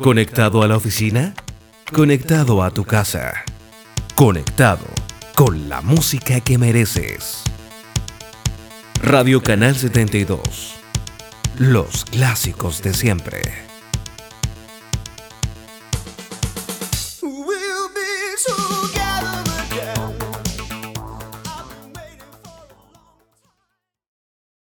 ¿Conectado a la oficina? Conectado a tu casa. Conectado con la música que mereces. Radio Canal 72. Los clásicos de siempre. We'll be.